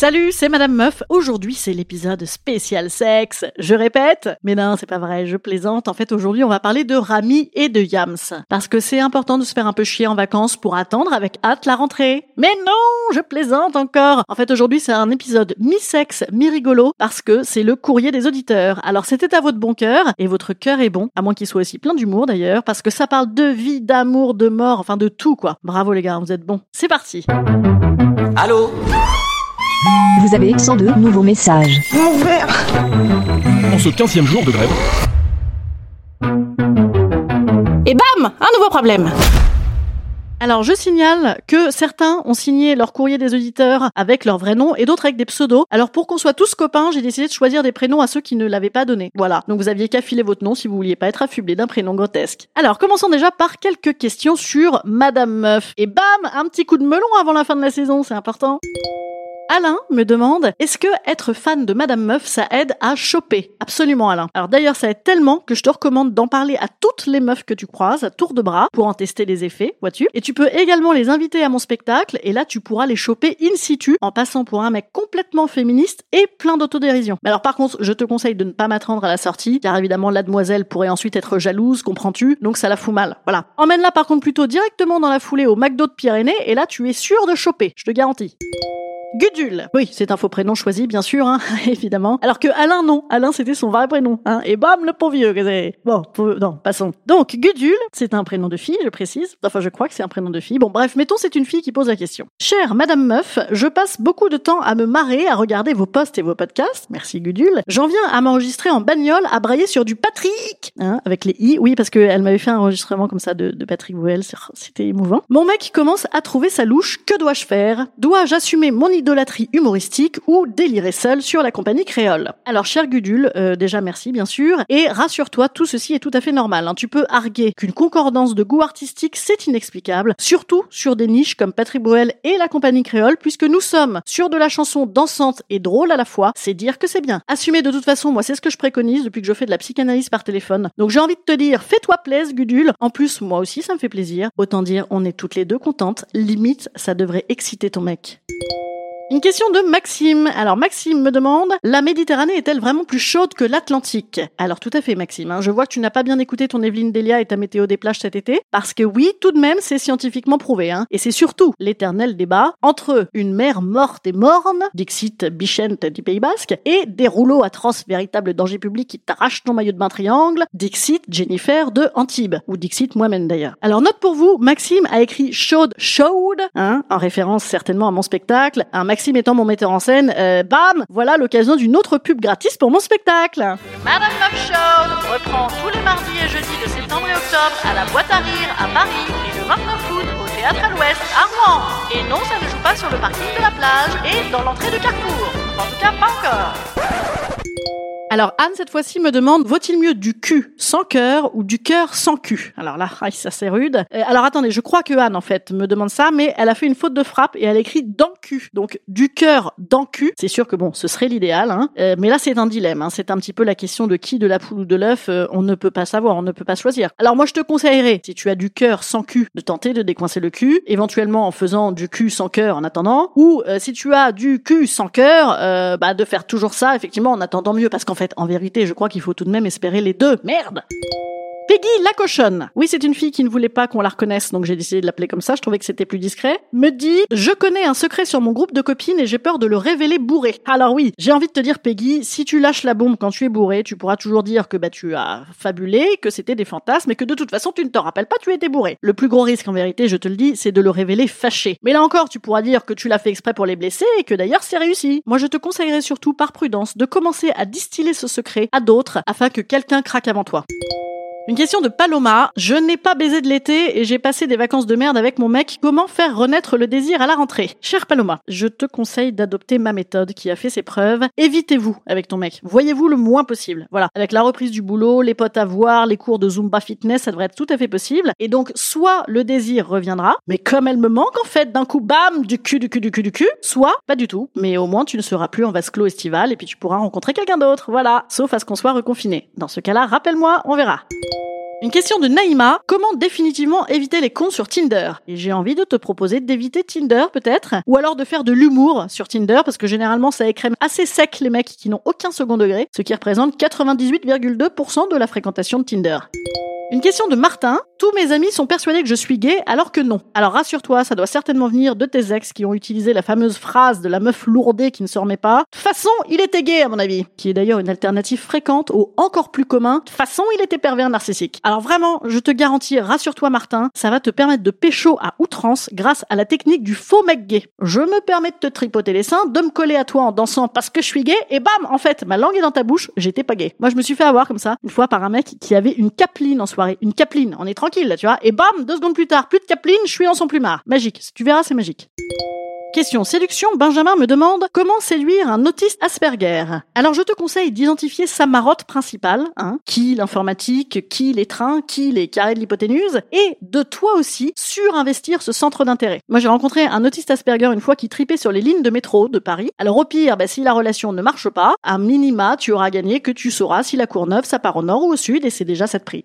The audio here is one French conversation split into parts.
Salut, c'est Madame Meuf. Aujourd'hui, c'est l'épisode spécial sexe. Je répète, mais non, c'est pas vrai, je plaisante. En fait, aujourd'hui, on va parler de Rami et de Yams. Parce que c'est important de se faire un peu chier en vacances pour attendre avec hâte la rentrée. Mais non, je plaisante encore. En fait, aujourd'hui, c'est un épisode mi-sexe, mi-rigolo, parce que c'est le courrier des auditeurs. Alors, c'était à votre bon cœur, et votre cœur est bon, à moins qu'il soit aussi plein d'humour d'ailleurs, parce que ça parle de vie, d'amour, de mort, enfin de tout quoi. Bravo les gars, vous êtes bons. C'est parti. Allô? Vous avez 102 nouveaux messages. En ce 15e jour de grève, Et bam Un nouveau problème alors, je signale que certains ont signé leur courrier des auditeurs avec leur vrai nom et d'autres avec des pseudos. Alors, pour qu'on soit tous copains, j'ai décidé de choisir des prénoms à ceux qui ne l'avaient pas donné. Voilà. Donc, vous aviez qu'à filer votre nom si vous vouliez pas être affublé d'un prénom grotesque. Alors, commençons déjà par quelques questions sur Madame Meuf. Et bam Un petit coup de melon avant la fin de la saison, c'est important. Alain me demande est-ce que être fan de Madame Meuf ça aide à choper? Absolument Alain. Alors d'ailleurs ça aide tellement que je te recommande d'en parler à toutes les meufs que tu croises à tour de bras pour en tester les effets, vois-tu? Et tu peux également les inviter à mon spectacle et là tu pourras les choper in situ en passant pour un mec complètement féministe et plein d'autodérision. Mais alors par contre, je te conseille de ne pas m'attendre à la sortie car évidemment la demoiselle pourrait ensuite être jalouse, comprends-tu? Donc ça la fout mal. Voilà. Emmène-la par contre plutôt directement dans la foulée au McDo de Pyrénées et là tu es sûr de choper, je te garantis. Gudule. Oui, c'est un faux prénom choisi, bien sûr, hein, évidemment. Alors que Alain, non. Alain, c'était son vrai prénom. Hein. Et bam, le pauvre vieux. Bon, non, passons. Donc, Gudule, c'est un prénom de fille, je précise. Enfin, je crois que c'est un prénom de fille. Bon, bref, mettons, c'est une fille qui pose la question. Chère Madame Meuf, je passe beaucoup de temps à me marrer, à regarder vos posts et vos podcasts. Merci, Gudule. J'en viens à m'enregistrer en bagnole, à brailler sur du Patrick. Hein, avec les i. Oui, parce qu'elle m'avait fait un enregistrement comme ça de, Patrick c'est- C'était émouvant. Mon mec commence à trouver sa louche. Que dois-je faire? Dois-je assumer mon idolâtrie humoristique ou délirer seul sur la compagnie créole Alors, cher Gudule, euh, déjà merci bien sûr, et rassure-toi, tout ceci est tout à fait normal. hein. Tu peux arguer qu'une concordance de goût artistique, c'est inexplicable, surtout sur des niches comme Patrick Bruel et la compagnie créole, puisque nous sommes sur de la chanson dansante et drôle à la fois, c'est dire que c'est bien. Assumer de toute façon, moi c'est ce que je préconise depuis que je fais de la psychanalyse par téléphone. Donc j'ai envie de te dire, fais-toi plaisir, Gudule. En plus, moi aussi ça me fait plaisir. Autant dire, on est toutes les deux contentes. Limite, ça devrait exciter ton mec. Une question de Maxime. Alors Maxime me demande, la Méditerranée est-elle vraiment plus chaude que l'Atlantique? Alors tout à fait Maxime, hein. je vois que tu n'as pas bien écouté ton Evelyne Delia et ta météo des plages cet été, parce que oui, tout de même c'est scientifiquement prouvé, hein. et c'est surtout l'éternel débat entre une mer morte et morne, Dixit Bichente du Pays Basque, et des rouleaux atroces, véritables dangers publics qui t'arrachent ton maillot de bain triangle, Dixit Jennifer de Antibes, ou Dixit moi-même d'ailleurs. Alors note pour vous, Maxime a écrit chaude chaude, hein, en référence certainement à mon spectacle, un étant mon metteur en scène, euh, bam, voilà l'occasion d'une autre pub gratis pour mon spectacle. Madame Love Show reprend tous les mardis et jeudis de septembre et octobre à la boîte à rire à Paris et le 29 août au théâtre à l'ouest à Rouen. Et non, ça ne joue pas sur le parking de la plage et dans l'entrée de Carrefour. En tout cas, pas encore. Alors Anne cette fois-ci me demande vaut-il mieux du cul sans cœur ou du cœur sans cul? Alors là, ça c'est rude. Euh, alors attendez, je crois que Anne en fait me demande ça, mais elle a fait une faute de frappe et elle écrit dans cul. Donc du cœur dans cul. C'est sûr que bon, ce serait l'idéal, hein. Euh, mais là c'est un dilemme. Hein. C'est un petit peu la question de qui, de la poule ou de l'œuf. euh, on ne peut pas savoir, on ne peut pas choisir. Alors moi je te conseillerais, si tu as du cœur sans cul, de tenter de décoincer le cul, éventuellement en faisant du cul sans cœur en attendant, ou euh, si tu as du cul sans cœur, euh, bah de faire toujours ça effectivement en attendant mieux, parce fait en vérité je crois qu'il faut tout de même espérer les deux. Merde. Peggy la cochonne. Oui, c'est une fille qui ne voulait pas qu'on la reconnaisse, donc j'ai décidé de l'appeler comme ça. Je trouvais que c'était plus discret. Me dit, je connais un secret sur mon groupe de copines et j'ai peur de le révéler bourré. Alors oui, j'ai envie de te dire, Peggy, si tu lâches la bombe quand tu es bourré, tu pourras toujours dire que bah tu as fabulé, que c'était des fantasmes et que de toute façon tu ne te rappelles pas, tu étais bourré. Le plus gros risque en vérité, je te le dis, c'est de le révéler fâché. Mais là encore, tu pourras dire que tu l'as fait exprès pour les blesser et que d'ailleurs c'est réussi. Moi, je te conseillerais surtout par prudence de commencer à distiller ce secret à d'autres afin que quelqu'un craque avant toi. Une question de Paloma. Je n'ai pas baisé de l'été et j'ai passé des vacances de merde avec mon mec. Comment faire renaître le désir à la rentrée? Cher Paloma, je te conseille d'adopter ma méthode qui a fait ses preuves. Évitez-vous avec ton mec. Voyez-vous le moins possible. Voilà. Avec la reprise du boulot, les potes à voir, les cours de Zumba Fitness, ça devrait être tout à fait possible. Et donc, soit le désir reviendra, mais comme elle me manque en fait, d'un coup, bam, du cul, du cul, du cul, du cul, soit pas du tout. Mais au moins, tu ne seras plus en vase clos estival et puis tu pourras rencontrer quelqu'un d'autre. Voilà. Sauf à ce qu'on soit reconfiné. Dans ce cas-là, rappelle-moi, on verra. Une question de Naïma. Comment définitivement éviter les cons sur Tinder? Et j'ai envie de te proposer d'éviter Tinder peut-être, ou alors de faire de l'humour sur Tinder, parce que généralement ça écrème assez sec les mecs qui n'ont aucun second degré, ce qui représente 98,2% de la fréquentation de Tinder. Une question de Martin. Tous mes amis sont persuadés que je suis gay alors que non. Alors rassure-toi, ça doit certainement venir de tes ex qui ont utilisé la fameuse phrase de la meuf lourdée qui ne se remet pas. De façon, il était gay à mon avis. Qui est d'ailleurs une alternative fréquente au encore plus commun. De façon, il était pervers narcissique. Alors vraiment, je te garantis, rassure-toi Martin, ça va te permettre de pécho à outrance grâce à la technique du faux mec gay. Je me permets de te tripoter les seins, de me coller à toi en dansant parce que je suis gay et bam, en fait, ma langue est dans ta bouche, j'étais pas gay. Moi, je me suis fait avoir comme ça, une fois par un mec qui avait une capeline en soirée. Une capeline, on est Et bam, deux secondes plus tard, plus de capeline, je suis dans son plumard. Magique. Tu verras, c'est magique. Question séduction, Benjamin me demande comment séduire un autiste Asperger. Alors je te conseille d'identifier sa marotte principale, hein, qui l'informatique, qui les trains, qui les carrés de l'hypoténuse, et de toi aussi surinvestir ce centre d'intérêt. Moi j'ai rencontré un autiste Asperger une fois qui tripait sur les lignes de métro de Paris. Alors au pire, bah, si la relation ne marche pas, à minima tu auras gagné que tu sauras si la Courneuve ça part au nord ou au sud et c'est déjà ça de prix.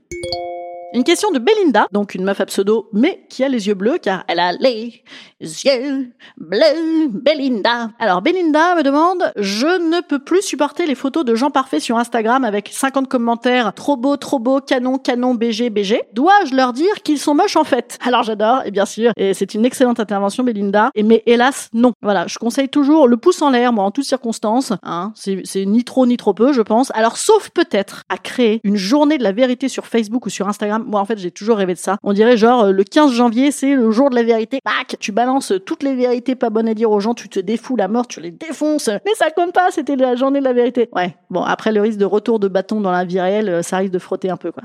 Une question de Belinda, donc une meuf à pseudo, mais qui a les yeux bleus car elle a les yeux bleus. Belinda. Alors Belinda me demande, je ne peux plus supporter les photos de gens parfaits sur Instagram avec 50 commentaires trop beau, trop beau, canon, canon, BG, BG. Dois-je leur dire qu'ils sont moches en fait? Alors j'adore, et bien sûr, et c'est une excellente intervention Belinda, et mais hélas non. Voilà, je conseille toujours le pouce en l'air, moi en toutes circonstances. Hein, c'est ni trop ni trop peu, je pense. Alors sauf peut-être à créer une journée de la vérité sur Facebook ou sur Instagram moi, en fait, j'ai toujours rêvé de ça. On dirait genre, euh, le 15 janvier, c'est le jour de la vérité. Bac Tu balances toutes les vérités pas bonnes à dire aux gens, tu te défoules la mort, tu les défonces. Mais ça compte pas, c'était la journée de la vérité. Ouais. Bon, après, le risque de retour de bâton dans la vie réelle, euh, ça risque de frotter un peu, quoi.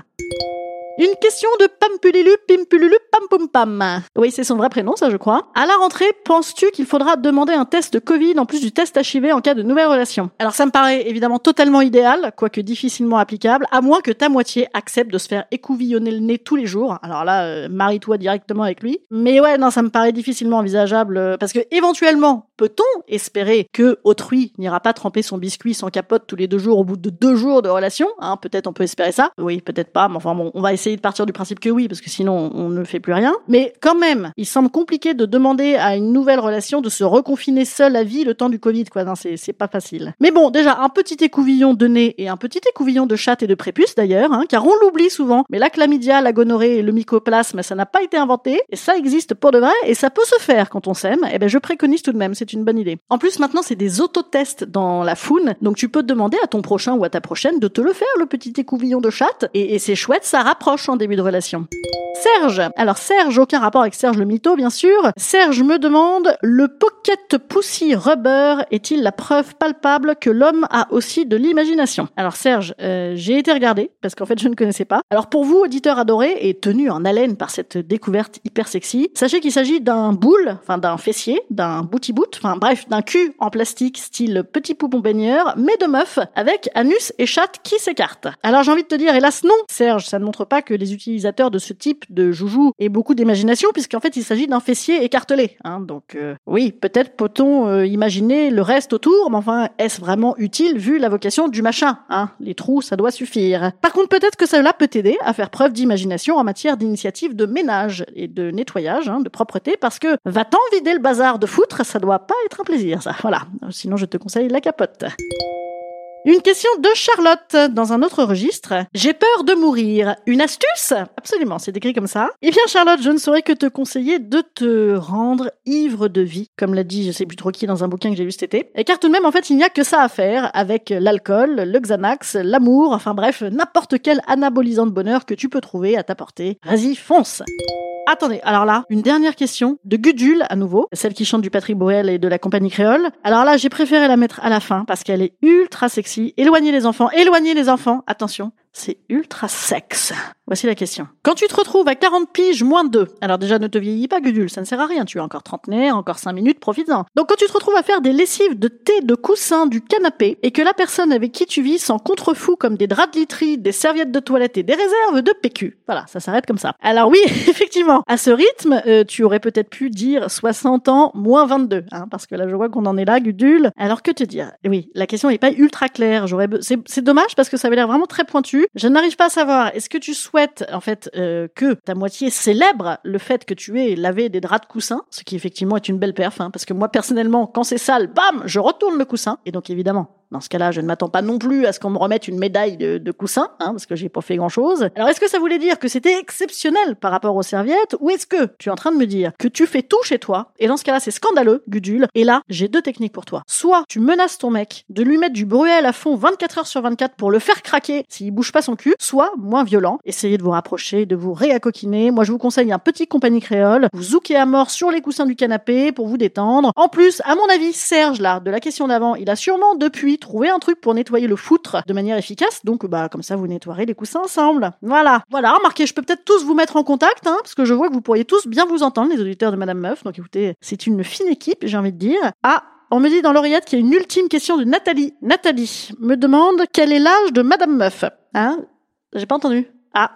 Une question de Pampulilu Pimpululu Pam Pum Pam. Oui, c'est son vrai prénom, ça je crois. À la rentrée, penses-tu qu'il faudra demander un test de Covid en plus du test HIV en cas de nouvelle relation? Alors ça me paraît évidemment totalement idéal, quoique difficilement applicable, à moins que ta moitié accepte de se faire écouvillonner le nez tous les jours. Alors là, euh, marie-toi directement avec lui. Mais ouais, non, ça me paraît difficilement envisageable, euh, parce que éventuellement, peut-on espérer que autrui n'ira pas tremper son biscuit sans capote tous les deux jours au bout de deux jours de relation? Hein, Peut-être on peut espérer ça. Oui, peut-être pas, mais enfin bon, on va essayer de partir du principe que oui, parce que sinon on ne fait plus rien. Mais quand même, il semble compliqué de demander à une nouvelle relation de se reconfiner seule à vie le temps du Covid, quoi. Non, c'est, pas facile. Mais bon, déjà, un petit écouvillon de nez et un petit écouvillon de chatte et de prépuce d'ailleurs, hein, car on l'oublie souvent. Mais la chlamydia, la gonorrhée et le mycoplasme, ça n'a pas été inventé, et ça existe pour de vrai, et ça peut se faire quand on s'aime. Et eh ben, je préconise tout de même, c'est une bonne idée. En plus, maintenant, c'est des autotests dans la foune, donc tu peux demander à ton prochain ou à ta prochaine de te le faire, le petit écouvillon de chatte, et c'est chouette, ça rapproche en début de relation. Serge. Alors Serge, aucun rapport avec Serge le mytho, bien sûr. Serge me demande, le Pocket Pussy Rubber est-il la preuve palpable que l'homme a aussi de l'imagination? Alors Serge, euh, j'ai été regardé, parce qu'en fait je ne connaissais pas. Alors pour vous, auditeurs adorés, et tenu en haleine par cette découverte hyper sexy, sachez qu'il s'agit d'un boule, enfin d'un fessier, d'un booty boot, enfin bref, d'un cul en plastique style petit poupon baigneur, mais de meuf, avec anus et chatte qui s'écartent. Alors j'ai envie de te dire, hélas non, Serge, ça ne montre pas que les utilisateurs de ce type de joujou aient beaucoup d'imagination, puisqu'en fait il s'agit d'un fessier écartelé. Hein, donc euh, oui, peut-être peut-on euh, imaginer le reste autour, mais enfin, est-ce vraiment utile vu la vocation du machin hein? Les trous, ça doit suffire. Par contre, peut-être que cela peut t'aider à faire preuve d'imagination en matière d'initiative de ménage et de nettoyage, hein, de propreté, parce que va-t'en vider le bazar de foutre, ça doit pas être un plaisir, ça. Voilà. Sinon, je te conseille la capote. Une question de Charlotte dans un autre registre. J'ai peur de mourir. Une astuce? Absolument, c'est écrit comme ça. Eh bien Charlotte, je ne saurais que te conseiller de te rendre ivre de vie, comme l'a dit je sais plus trop qui dans un bouquin que j'ai lu cet été. Et car tout de même en fait il n'y a que ça à faire avec l'alcool, le Xanax, l'amour, enfin bref, n'importe quel anabolisant de bonheur que tu peux trouver à ta portée. Vas-y, fonce Attendez, alors là, une dernière question de Gudule à nouveau, celle qui chante du Patrick Bruel et de la compagnie créole. Alors là, j'ai préféré la mettre à la fin parce qu'elle est ultra sexy. Éloignez les enfants, éloignez les enfants. Attention, c'est ultra sexe. Voici la question. Quand tu te retrouves à 40 piges moins 2, alors déjà ne te vieillis pas Gudule, ça ne sert à rien, tu as encore 30 trentenaire, encore 5 minutes, profites-en. Donc quand tu te retrouves à faire des lessives de thé, de coussin, du canapé, et que la personne avec qui tu vis s'en contrefou comme des draps de literie, des serviettes de toilette et des réserves de PQ. Voilà, ça s'arrête comme ça. Alors oui, effectivement, à ce rythme, euh, tu aurais peut-être pu dire 60 ans moins 22, hein, parce que là je vois qu'on en est là, Gudule. Alors que te dire? Oui, la question n'est pas ultra claire. J'aurais, c'est dommage parce que ça avait l'air vraiment très pointu. Je n'arrive pas à savoir. Est-ce que tu souhaites en fait euh, que ta moitié célèbre le fait que tu aies lavé des draps de coussin, ce qui effectivement est une belle perf, hein, parce que moi personnellement, quand c'est sale, bam, je retourne le coussin. Et donc évidemment, dans ce cas-là, je ne m'attends pas non plus à ce qu'on me remette une médaille de, coussin, hein, parce que j'ai pas fait grand-chose. Alors, est-ce que ça voulait dire que c'était exceptionnel par rapport aux serviettes, ou est-ce que tu es en train de me dire que tu fais tout chez toi, et dans ce cas-là, c'est scandaleux, Gudule, et là, j'ai deux techniques pour toi. Soit tu menaces ton mec de lui mettre du bruel à fond 24 heures sur 24 pour le faire craquer s'il bouge pas son cul, soit, moins violent, essayez de vous rapprocher, de vous réacoquiner. Moi, je vous conseille un petit compagnie créole, vous zoukez à mort sur les coussins du canapé pour vous détendre. En plus, à mon avis, Serge, là, de la question d'avant, il a sûrement depuis trouvé un truc pour nettoyer le foutre de manière efficace. Donc, bah, comme ça, vous nettoierez les coussins ensemble. Voilà. Voilà. Remarquez, je peux peut-être tous vous mettre en contact, hein, parce que je vois que vous pourriez tous bien vous entendre, les auditeurs de Madame Meuf. Donc, écoutez, c'est une fine équipe, j'ai envie de dire. Ah, on me dit dans l'oreillette qu'il y a une ultime question de Nathalie. Nathalie me demande quel est l'âge de Madame Meuf? Hein? J'ai pas entendu. Ah,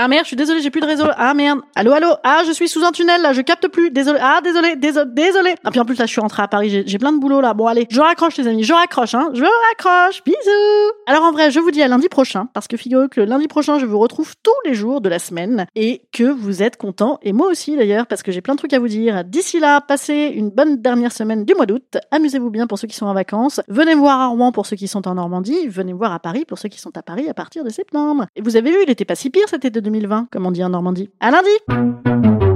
ah merde, je suis désolé, j'ai plus de réseau. Ah merde. Allô, allô. Ah, je suis sous un tunnel là, je capte plus. Désolé. Ah, désolé, désolé, désolé. Ah puis en plus là, je suis rentrée à Paris, j'ai plein de boulot là. Bon allez, je raccroche les amis, je raccroche hein. Je raccroche. Bisous. Alors en vrai, je vous dis à lundi prochain parce que figurez que lundi prochain, je vous retrouve tous les jours de la semaine et que vous êtes contents et moi aussi d'ailleurs parce que j'ai plein de trucs à vous dire. D'ici là, passez une bonne dernière semaine du mois d'août. Amusez-vous bien pour ceux qui sont en vacances. Venez me voir à Rouen pour ceux qui sont en Normandie. Venez me voir à Paris pour ceux qui sont à Paris à partir de septembre. Et vous avez vu, il était pas si pire cet été 2020, comme on dit en Normandie. À lundi!